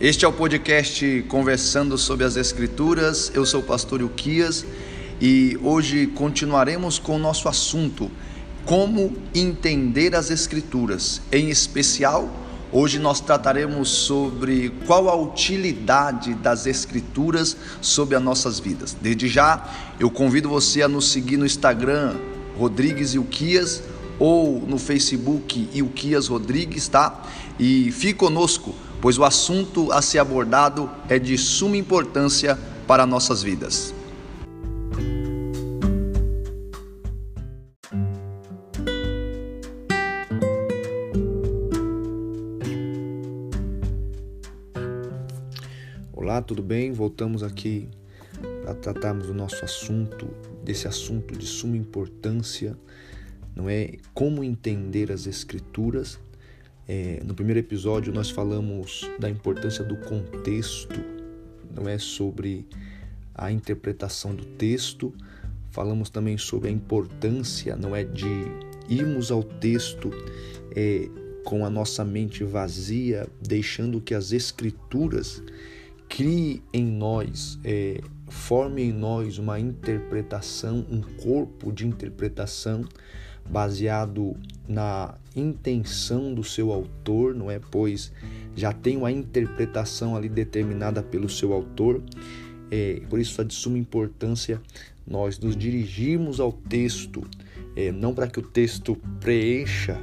Este é o podcast Conversando sobre as Escrituras. Eu sou o pastor Uquias e hoje continuaremos com o nosso assunto: como entender as Escrituras. Em especial, hoje nós trataremos sobre qual a utilidade das Escrituras sobre as nossas vidas. Desde já, eu convido você a nos seguir no Instagram, Rodrigues Uquias, ou no Facebook Uquias Rodrigues, tá? E fique conosco pois o assunto a ser abordado é de suma importância para nossas vidas. Olá, tudo bem? Voltamos aqui para tratarmos do nosso assunto, desse assunto de suma importância, não é? Como entender as Escrituras é, no primeiro episódio nós falamos da importância do contexto, não é sobre a interpretação do texto. Falamos também sobre a importância, não é, de irmos ao texto é, com a nossa mente vazia, deixando que as escrituras criem em nós, é, formem em nós uma interpretação, um corpo de interpretação baseado na intenção do seu autor, não é? Pois já tem uma interpretação ali determinada pelo seu autor. É, por isso é de suma importância nós nos dirigirmos ao texto, é, não para que o texto preencha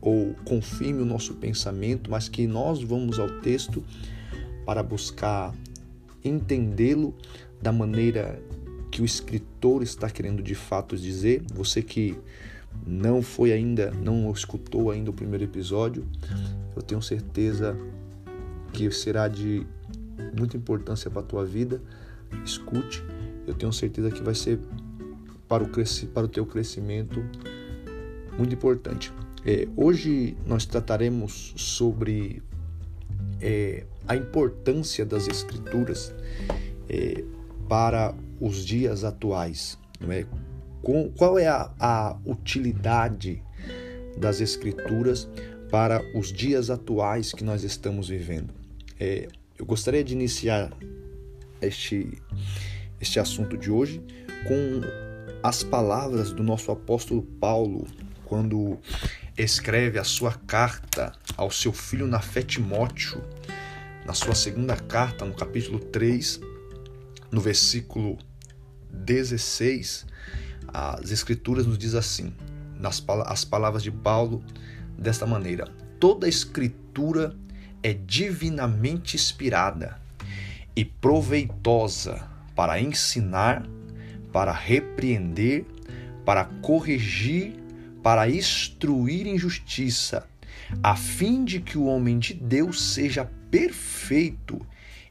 ou confirme o nosso pensamento, mas que nós vamos ao texto para buscar entendê-lo da maneira que o escritor está querendo de fato dizer. Você que não foi ainda, não escutou ainda o primeiro episódio, eu tenho certeza que será de muita importância para a tua vida. Escute, eu tenho certeza que vai ser para o, para o teu crescimento muito importante. É, hoje nós trataremos sobre é, a importância das escrituras é, para os dias atuais, não é? Com, qual é a, a utilidade das Escrituras para os dias atuais que nós estamos vivendo. É, eu gostaria de iniciar este, este assunto de hoje com as palavras do nosso apóstolo Paulo, quando escreve a sua carta ao seu filho na fé Timóteo, na sua segunda carta, no capítulo 3, no versículo 16, as Escrituras nos diz assim, nas as palavras de Paulo, desta maneira: toda Escritura é divinamente inspirada e proveitosa para ensinar, para repreender, para corrigir, para instruir em justiça, a fim de que o homem de Deus seja perfeito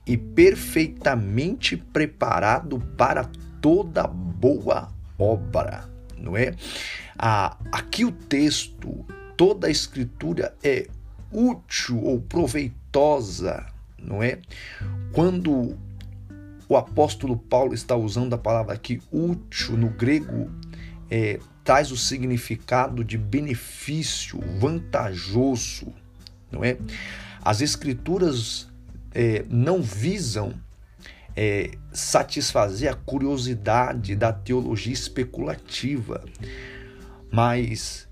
e perfeitamente preparado para toda boa obra, não é? Ah, aqui o texto, toda a escritura é útil ou proveitosa, não é? Quando o apóstolo Paulo está usando a palavra aqui útil no grego, é, traz o significado de benefício, vantajoso, não é? As escrituras é, não visam é, satisfazer a curiosidade da teologia especulativa, mas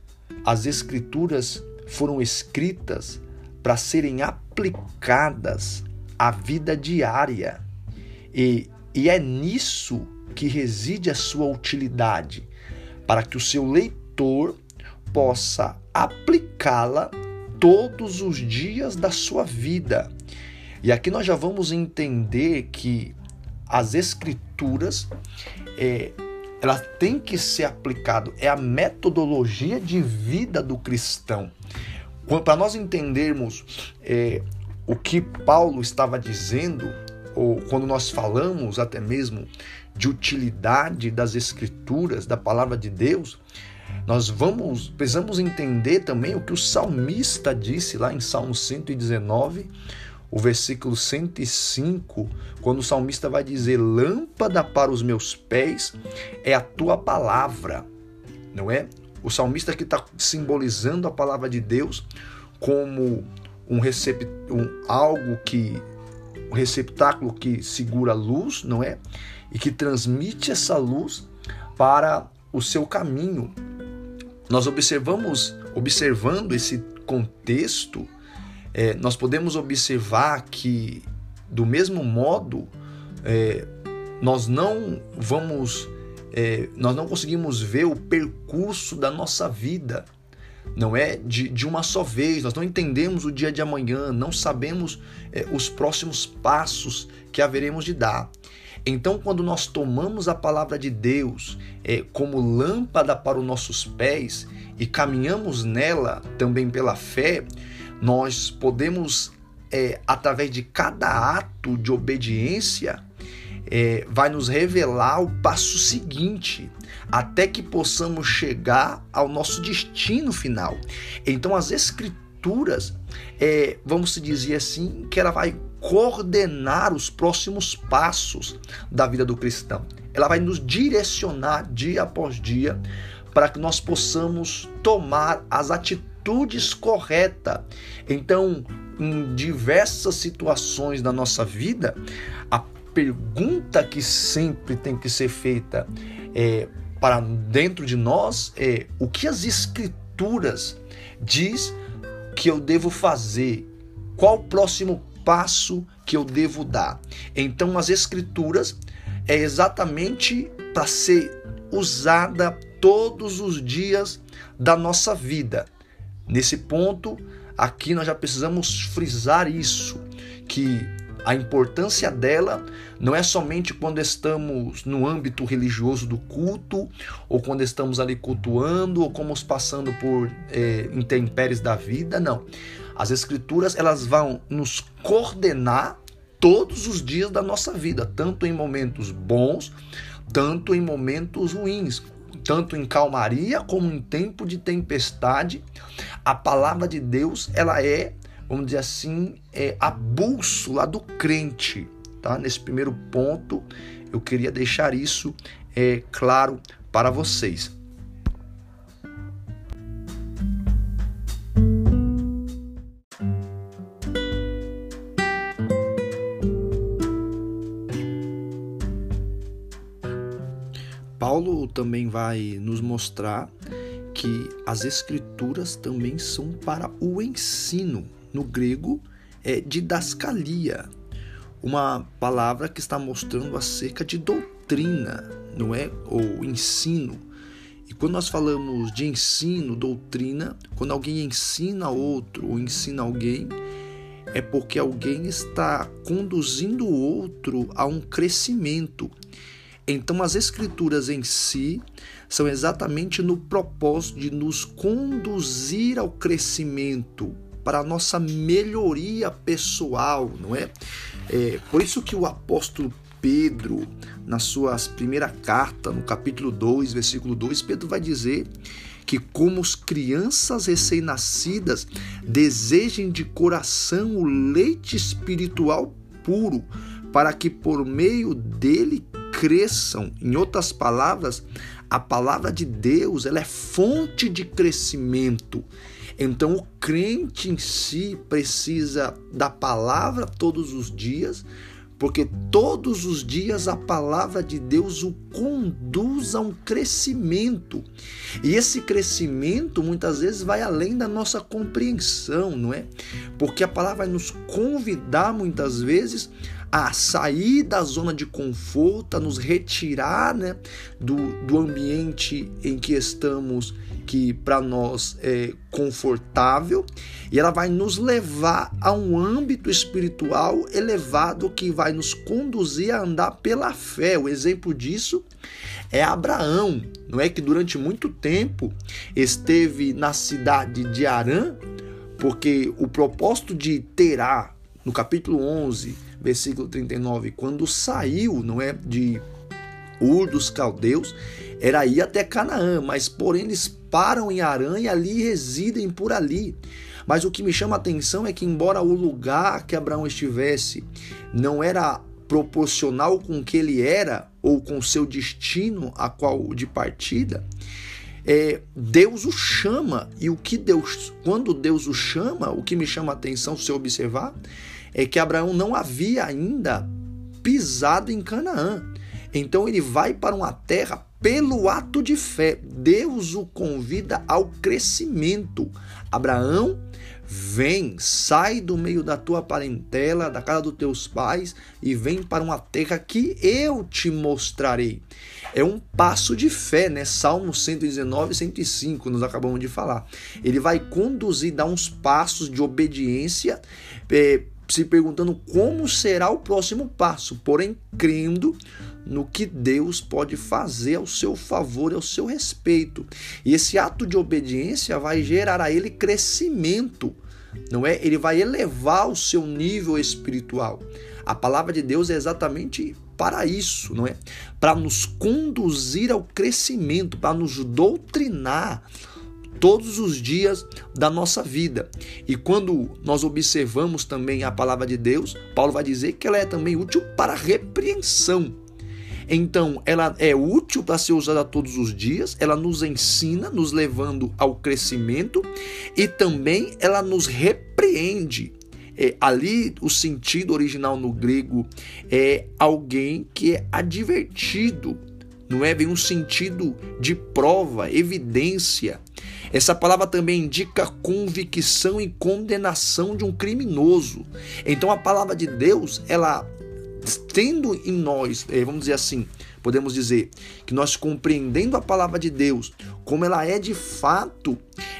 as Escrituras foram escritas para serem aplicadas à vida diária. E, e é nisso que reside a sua utilidade, para que o seu leitor possa aplicá-la todos os dias da sua vida e aqui nós já vamos entender que as escrituras é, ela tem que ser aplicado é a metodologia de vida do cristão. Para nós entendermos é, o que Paulo estava dizendo, ou quando nós falamos até mesmo de utilidade das escrituras, da palavra de Deus, nós vamos precisamos entender também o que o salmista disse lá em Salmo 119, o versículo 105, quando o salmista vai dizer: Lâmpada para os meus pés é a tua palavra, não é? O salmista que está simbolizando a palavra de Deus como um, recep... um algo que um receptáculo que segura a luz, não é? E que transmite essa luz para o seu caminho. Nós observamos, observando esse contexto, é, nós podemos observar que, do mesmo modo, é, nós não vamos, é, nós não conseguimos ver o percurso da nossa vida não é de, de uma só vez, nós não entendemos o dia de amanhã, não sabemos é, os próximos passos que haveremos de dar. Então, quando nós tomamos a palavra de Deus é, como lâmpada para os nossos pés e caminhamos nela também pela fé, nós podemos, é, através de cada ato de obediência, é, vai nos revelar o passo seguinte, até que possamos chegar ao nosso destino final. Então, as Escrituras, é, vamos dizer assim, que ela vai coordenar os próximos passos da vida do cristão. Ela vai nos direcionar dia após dia para que nós possamos tomar as atitudes corretas. Então, em diversas situações da nossa vida, a pergunta que sempre tem que ser feita é, para dentro de nós é o que as escrituras diz que eu devo fazer, qual o próximo passo que eu devo dar. Então as escrituras é exatamente para ser usada todos os dias da nossa vida. Nesse ponto, aqui nós já precisamos frisar isso, que a importância dela não é somente quando estamos no âmbito religioso do culto, ou quando estamos ali cultuando, ou como passando por é, intempéries da vida, não. As escrituras elas vão nos coordenar todos os dias da nossa vida, tanto em momentos bons, tanto em momentos ruins, tanto em calmaria como em tempo de tempestade. A palavra de Deus, ela é vamos dizer assim, é a bússola do crente. Tá? Nesse primeiro ponto, eu queria deixar isso é, claro para vocês. Paulo também vai nos mostrar que as escrituras também são para o ensino no grego é didascalia, uma palavra que está mostrando acerca de doutrina, não é? Ou ensino. E quando nós falamos de ensino, doutrina, quando alguém ensina outro ou ensina alguém, é porque alguém está conduzindo o outro a um crescimento. Então, as escrituras em si são exatamente no propósito de nos conduzir ao crescimento, para a nossa melhoria pessoal, não é? é? Por isso que o apóstolo Pedro, na sua primeira carta, no capítulo 2, versículo 2, Pedro vai dizer que como as crianças recém-nascidas desejem de coração o leite espiritual puro, para que por meio dele cresçam. Em outras palavras, a palavra de Deus, ela é fonte de crescimento. Então o crente em si precisa da palavra todos os dias, porque todos os dias a palavra de Deus o conduz a um crescimento. E esse crescimento muitas vezes vai além da nossa compreensão, não é? Porque a palavra vai nos convidar muitas vezes a sair da zona de conforto, a nos retirar né, do, do ambiente em que estamos, que para nós é confortável, e ela vai nos levar a um âmbito espiritual elevado que vai nos conduzir a andar pela fé. O exemplo disso é Abraão, não é que durante muito tempo esteve na cidade de Arã, porque o propósito de Terá, no capítulo 11, versículo 39, quando saiu, não é, de Ur dos caldeus, era ir até Canaã, mas porém eles param em Arã e ali residem por ali. Mas o que me chama a atenção é que embora o lugar que Abraão estivesse não era proporcional com o que ele era ou com seu destino a qual de partida, é, Deus o chama e o que Deus, quando Deus o chama, o que me chama a atenção se observar é que Abraão não havia ainda pisado em Canaã. Então ele vai para uma terra pelo ato de fé. Deus o convida ao crescimento. Abraão, vem, sai do meio da tua parentela, da casa dos teus pais e vem para uma terra que eu te mostrarei. É um passo de fé, né? Salmo 119, 105, nós acabamos de falar. Ele vai conduzir, dar uns passos de obediência, é, se perguntando como será o próximo passo, porém crendo no que Deus pode fazer ao seu favor e ao seu respeito. E esse ato de obediência vai gerar a ele crescimento, não é? Ele vai elevar o seu nível espiritual. A palavra de Deus é exatamente para isso, não é? Para nos conduzir ao crescimento, para nos doutrinar todos os dias da nossa vida. E quando nós observamos também a palavra de Deus, Paulo vai dizer que ela é também útil para repreensão. Então, ela é útil para ser usada todos os dias, ela nos ensina, nos levando ao crescimento e também ela nos repreende. É, ali, o sentido original no grego é alguém que é advertido, não é? Vem um sentido de prova, evidência. Essa palavra também indica convicção e condenação de um criminoso. Então a palavra de Deus, ela tendo em nós, eh, vamos dizer assim, podemos dizer que nós compreendendo a palavra de Deus, como ela é de fato,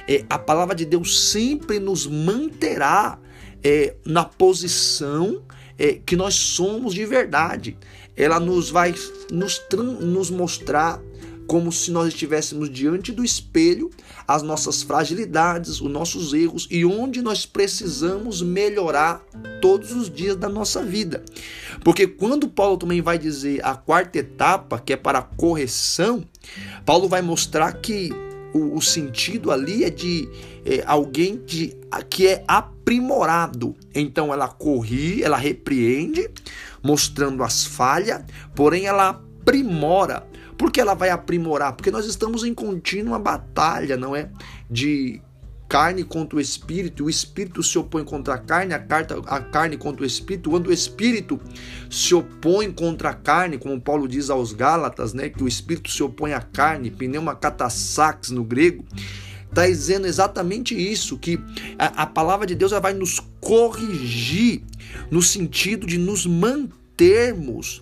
é, a palavra de Deus sempre nos manterá é, na posição é, que nós somos de verdade. Ela nos vai nos, nos mostrar como se nós estivéssemos diante do espelho, as nossas fragilidades, os nossos erros e onde nós precisamos melhorar todos os dias da nossa vida. Porque quando Paulo também vai dizer a quarta etapa, que é para correção, Paulo vai mostrar que o, o sentido ali é de é, alguém de, que é aprimorado. Então ela corri, ela repreende, mostrando as falhas, porém ela aprimora. Por que ela vai aprimorar? Porque nós estamos em contínua batalha, não é? De carne contra o espírito, o espírito se opõe contra a carne, a, carta, a carne contra o espírito. Quando o espírito se opõe contra a carne, como Paulo diz aos Gálatas, né, que o espírito se opõe à carne, pneuma catassax no grego, está dizendo exatamente isso, que a, a palavra de Deus vai nos corrigir no sentido de nos mantermos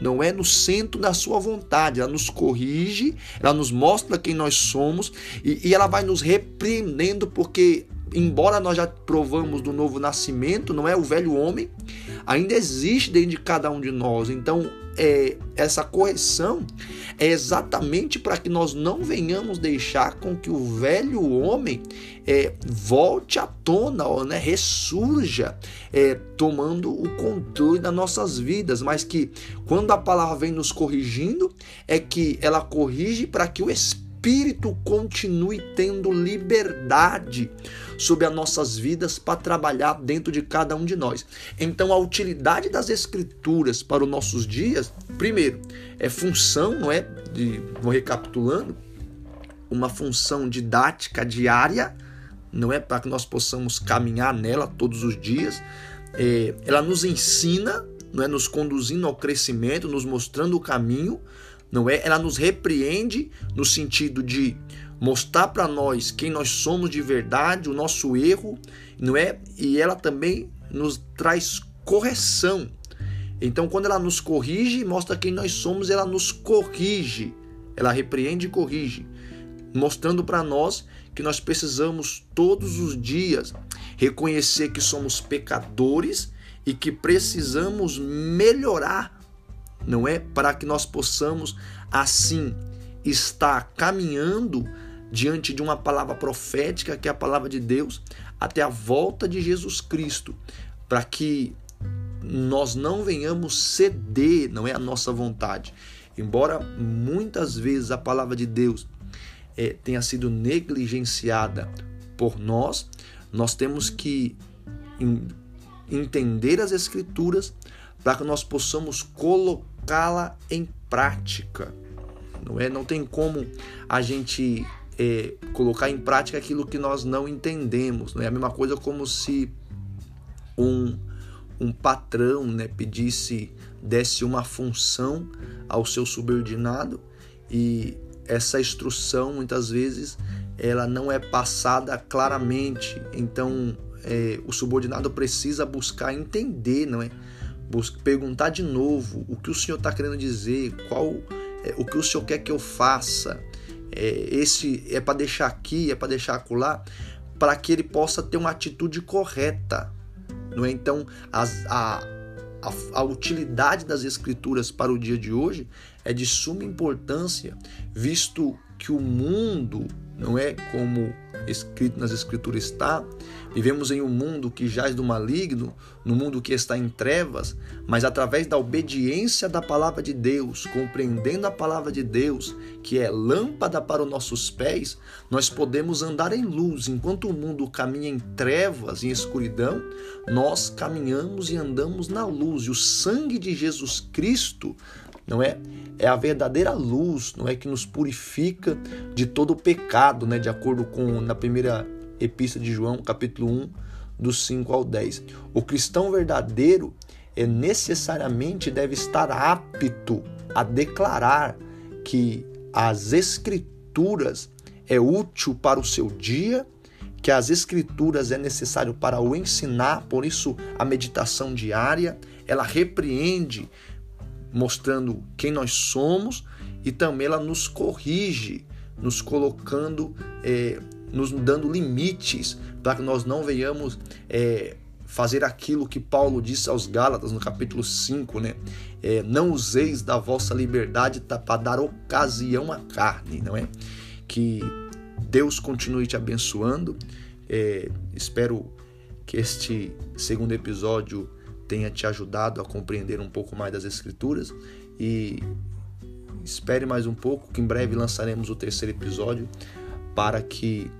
não é no centro da sua vontade. Ela nos corrige, ela nos mostra quem nós somos e, e ela vai nos repreendendo, porque, embora nós já provamos do novo nascimento, não é o velho homem, ainda existe dentro de cada um de nós. Então, é, essa correção é exatamente para que nós não venhamos deixar com que o velho homem é, volte à tona, ó, né, ressurja, é, tomando o controle das nossas vidas, mas que quando a palavra vem nos corrigindo, é que ela corrige para que o Espírito Espírito continue tendo liberdade sobre as nossas vidas para trabalhar dentro de cada um de nós. Então, a utilidade das Escrituras para os nossos dias, primeiro, é função, não é? De, vou recapitulando, uma função didática diária, não é? Para que nós possamos caminhar nela todos os dias. É, ela nos ensina, não é? Nos conduzindo ao crescimento, nos mostrando o caminho não é? Ela nos repreende no sentido de mostrar para nós quem nós somos de verdade, o nosso erro, não é? E ela também nos traz correção. Então, quando ela nos corrige, mostra quem nós somos, ela nos corrige. Ela repreende e corrige, mostrando para nós que nós precisamos todos os dias reconhecer que somos pecadores e que precisamos melhorar não é? Para que nós possamos assim estar caminhando diante de uma palavra profética, que é a palavra de Deus, até a volta de Jesus Cristo, para que nós não venhamos ceder, não é a nossa vontade. Embora muitas vezes a palavra de Deus é, tenha sido negligenciada por nós, nós temos que entender as Escrituras para que nós possamos colocá-la em prática. Não é? Não tem como a gente é, colocar em prática aquilo que nós não entendemos. Não é a mesma coisa como se um um patrão né, pedisse, desse uma função ao seu subordinado e essa instrução muitas vezes ela não é passada claramente, então é, o subordinado precisa buscar entender, não é? Perguntar de novo o que o senhor está querendo dizer, qual é, o que o senhor quer que eu faça, é, esse é para deixar aqui, é para deixar acolá, para que ele possa ter uma atitude correta, não é? Então as, a, a, a utilidade das escrituras para o dia de hoje é de suma importância, visto que o mundo não é como escrito nas escrituras está. Vivemos em um mundo que jaz do maligno, no mundo que está em trevas, mas através da obediência da palavra de Deus, compreendendo a palavra de Deus, que é lâmpada para os nossos pés, nós podemos andar em luz. Enquanto o mundo caminha em trevas, em escuridão, nós caminhamos e andamos na luz. E o sangue de Jesus Cristo não é? É a verdadeira luz, não é que nos purifica de todo o pecado, né? De acordo com na primeira epístola de João, capítulo 1, dos 5 ao 10. O cristão verdadeiro é necessariamente deve estar apto a declarar que as escrituras é útil para o seu dia, que as escrituras é necessário para o ensinar, por isso a meditação diária, ela repreende mostrando quem nós somos e também ela nos corrige, nos colocando, é, nos dando limites para que nós não venhamos é, fazer aquilo que Paulo disse aos Gálatas no capítulo 5, né? É, não useis da vossa liberdade para dar ocasião à carne, não é? Que Deus continue te abençoando. É, espero que este segundo episódio tenha te ajudado a compreender um pouco mais das Escrituras e espere mais um pouco que em breve lançaremos o terceiro episódio para que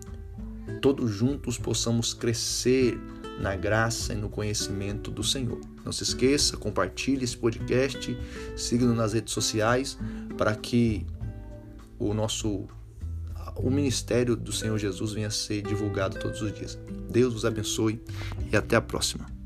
todos juntos possamos crescer na graça e no conhecimento do Senhor. Não se esqueça, compartilhe esse podcast, siga-nos nas redes sociais para que o nosso o ministério do Senhor Jesus venha a ser divulgado todos os dias. Deus os abençoe e até a próxima.